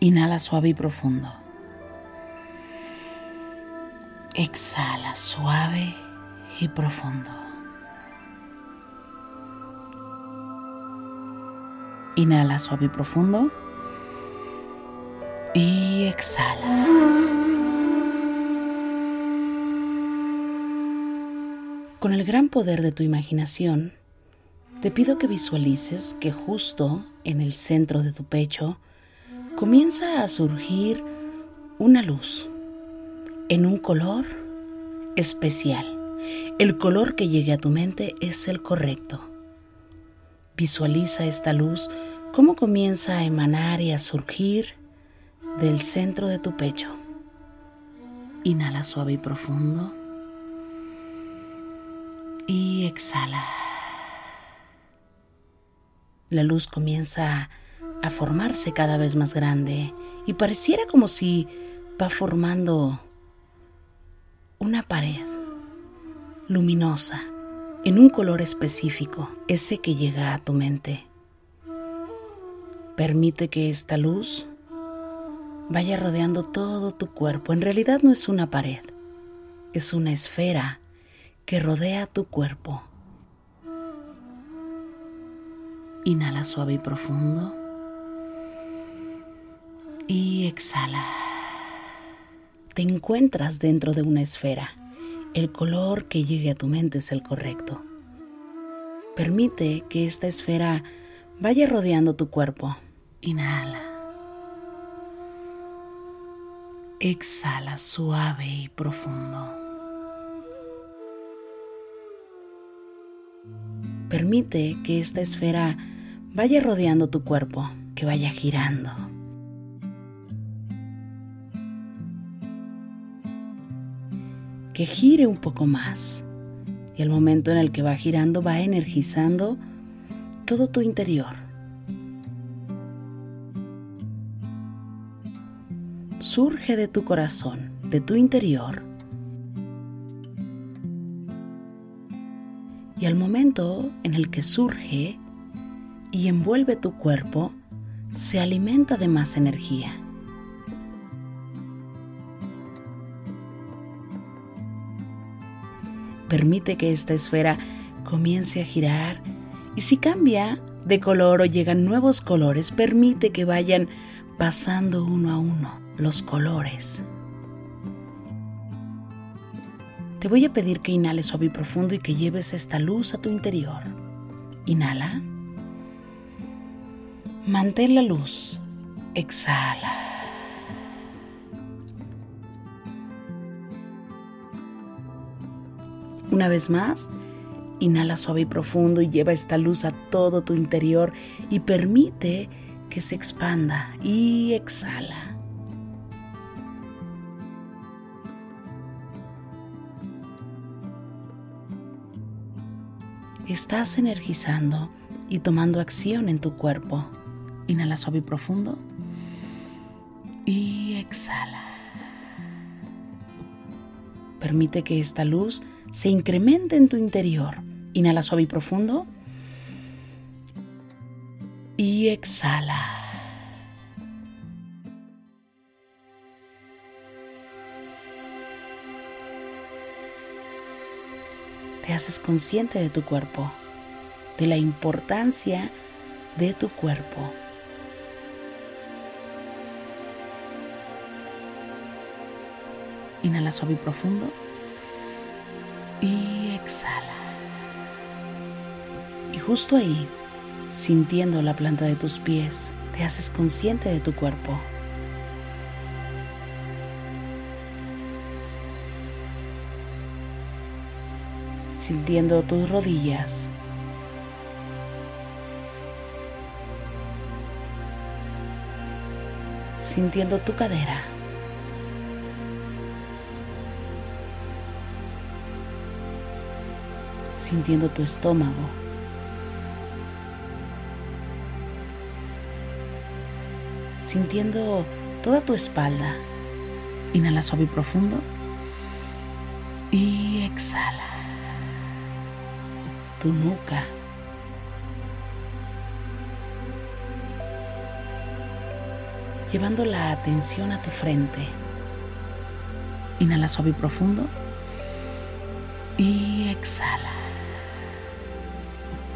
Inhala suave y profundo. Exhala suave y profundo. Inhala suave y profundo. Y exhala. Con el gran poder de tu imaginación, te pido que visualices que justo en el centro de tu pecho comienza a surgir una luz en un color especial. El color que llegue a tu mente es el correcto. Visualiza esta luz cómo comienza a emanar y a surgir del centro de tu pecho. Inhala suave y profundo. Y exhala. La luz comienza a a formarse cada vez más grande y pareciera como si va formando una pared luminosa en un color específico, ese que llega a tu mente. Permite que esta luz vaya rodeando todo tu cuerpo. En realidad no es una pared, es una esfera que rodea tu cuerpo. Inhala suave y profundo y exhala. Te encuentras dentro de una esfera. El color que llegue a tu mente es el correcto. Permite que esta esfera vaya rodeando tu cuerpo. Inhala. Exhala suave y profundo. Permite que esta esfera vaya rodeando tu cuerpo, que vaya girando. Que gire un poco más. Y el momento en el que va girando va energizando todo tu interior. Surge de tu corazón, de tu interior. Y al momento en el que surge y envuelve tu cuerpo, se alimenta de más energía. Permite que esta esfera comience a girar y si cambia de color o llegan nuevos colores, permite que vayan pasando uno a uno los colores. Te voy a pedir que inhales suave y profundo y que lleves esta luz a tu interior. Inhala. Mantén la luz. Exhala. Una vez más, inhala suave y profundo y lleva esta luz a todo tu interior y permite que se expanda y exhala. Estás energizando y tomando acción en tu cuerpo. Inhala suave y profundo. Y exhala. Permite que esta luz se incremente en tu interior. Inhala suave y profundo. Y exhala. te haces consciente de tu cuerpo, de la importancia de tu cuerpo. Inhala suave y profundo exhala. Y justo ahí, sintiendo la planta de tus pies, te haces consciente de tu cuerpo. sintiendo tus rodillas. Sintiendo tu cadera. Sintiendo tu estómago. Sintiendo toda tu espalda. Inhala suave y profundo. Y exhala tu nuca. Llevando la atención a tu frente. Inhala suave y profundo. Y exhala.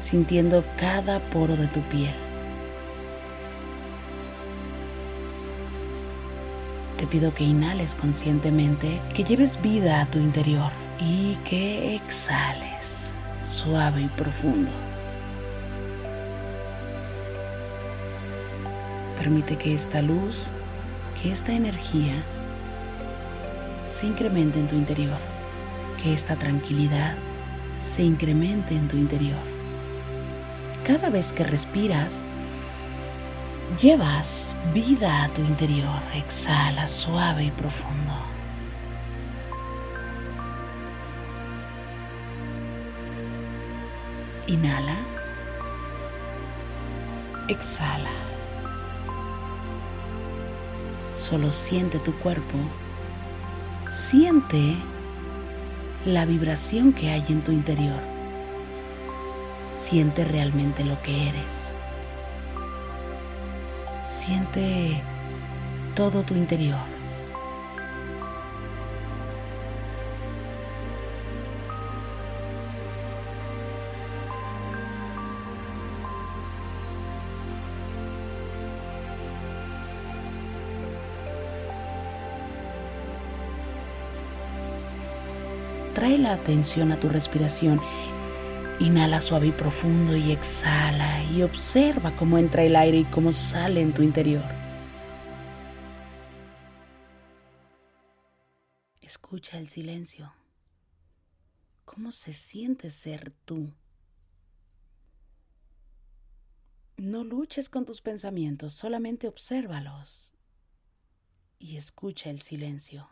Sintiendo cada poro de tu piel. Te pido que inhales conscientemente, que lleves vida a tu interior y que exhales suave y profundo. Permite que esta luz, que esta energía se incremente en tu interior, que esta tranquilidad se incremente en tu interior. Cada vez que respiras, llevas vida a tu interior, exhala suave y profundo. Inhala. Exhala. Solo siente tu cuerpo. Siente la vibración que hay en tu interior. Siente realmente lo que eres. Siente todo tu interior. trae la atención a tu respiración. Inhala suave y profundo y exhala y observa cómo entra el aire y cómo sale en tu interior. Escucha el silencio. ¿Cómo se siente ser tú? No luches con tus pensamientos, solamente obsérvalos y escucha el silencio.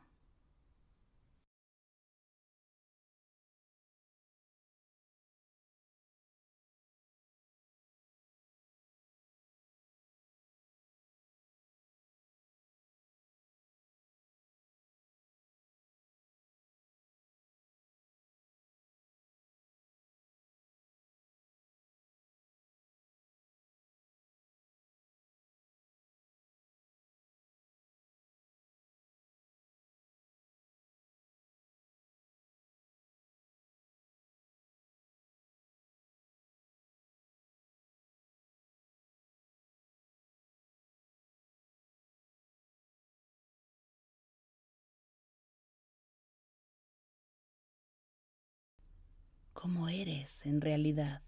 Cómo eres en realidad.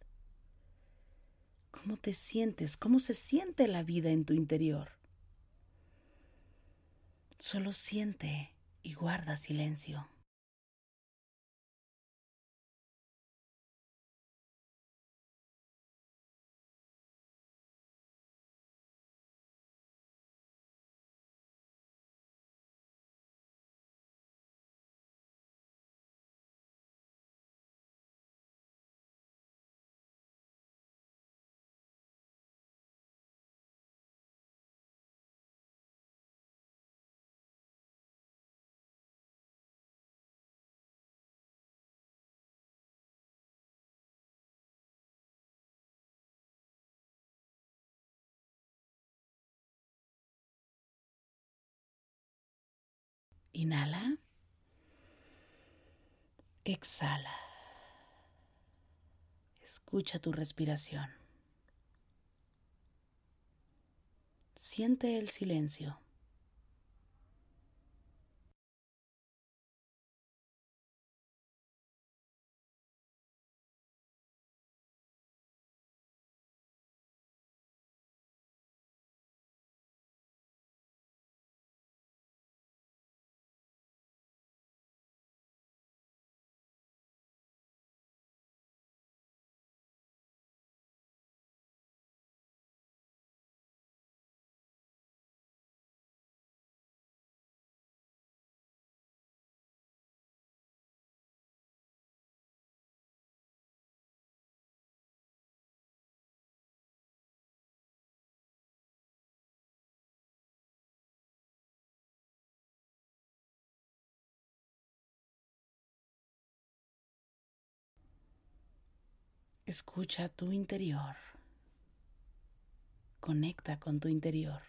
¿Cómo te sientes? ¿Cómo se siente la vida en tu interior? Solo siente y guarda silencio. Inhala. Exhala. Escucha tu respiración. Siente el silencio. Escucha tu interior. Conecta con tu interior.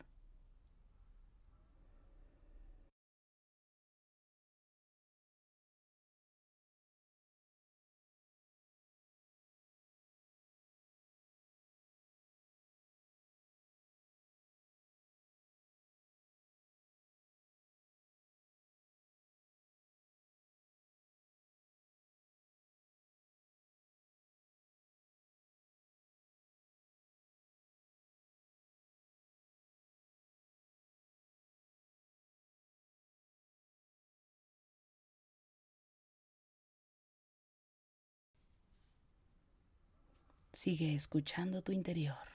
Sigue escuchando tu interior.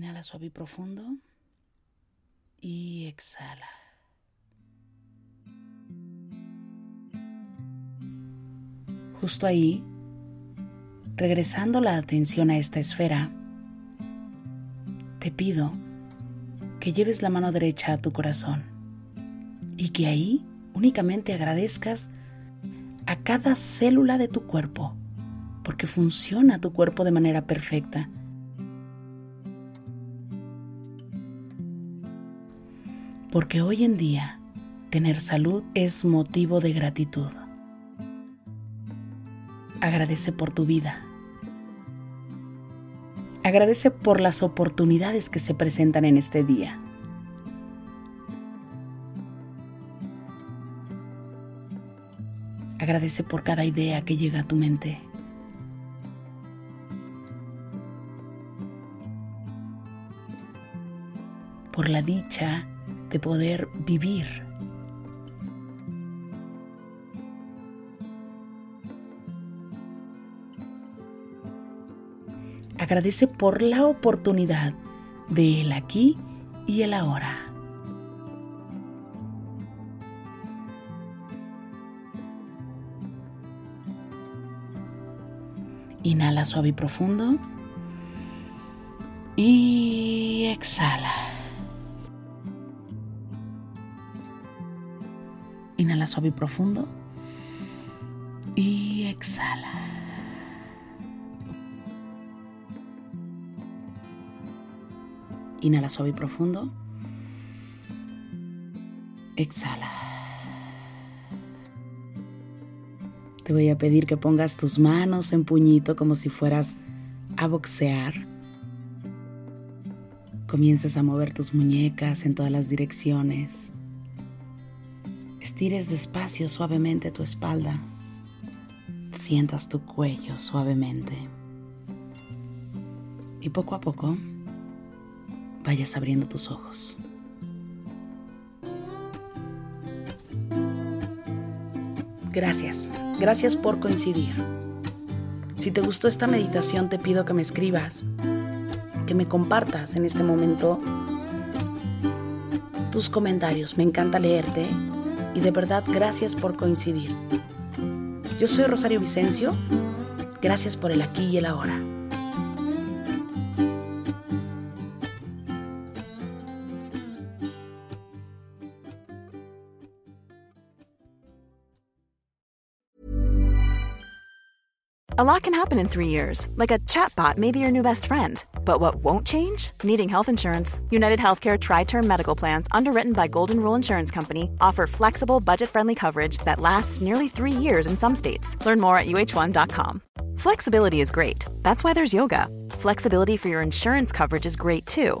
Inhala suave y profundo y exhala. Justo ahí, regresando la atención a esta esfera, te pido que lleves la mano derecha a tu corazón y que ahí únicamente agradezcas a cada célula de tu cuerpo, porque funciona tu cuerpo de manera perfecta porque hoy en día tener salud es motivo de gratitud. Agradece por tu vida. Agradece por las oportunidades que se presentan en este día. Agradece por cada idea que llega a tu mente. Por la dicha de poder vivir. Agradece por la oportunidad de el aquí y el ahora. Inhala suave y profundo Y exhala. Inhala suave y profundo. Y exhala. Inhala suave y profundo. Exhala. Te voy a pedir que pongas tus manos en puñito como si fueras a boxear. Comiences a mover tus muñecas en todas las direcciones. Estires despacio suavemente tu espalda. Sientas tu cuello suavemente. Y poco a poco vayas abriendo tus ojos. Gracias, gracias por coincidir. Si te gustó esta meditación te pido que me escribas, que me compartas en este momento tus comentarios. Me encanta leerte y de verdad gracias por coincidir. Yo soy Rosario Vicencio, gracias por el aquí y el ahora. A lot can happen in three years, like a chatbot may be your new best friend. But what won't change? Needing health insurance. United Healthcare Tri Term Medical Plans, underwritten by Golden Rule Insurance Company, offer flexible, budget friendly coverage that lasts nearly three years in some states. Learn more at uh1.com. Flexibility is great. That's why there's yoga. Flexibility for your insurance coverage is great too.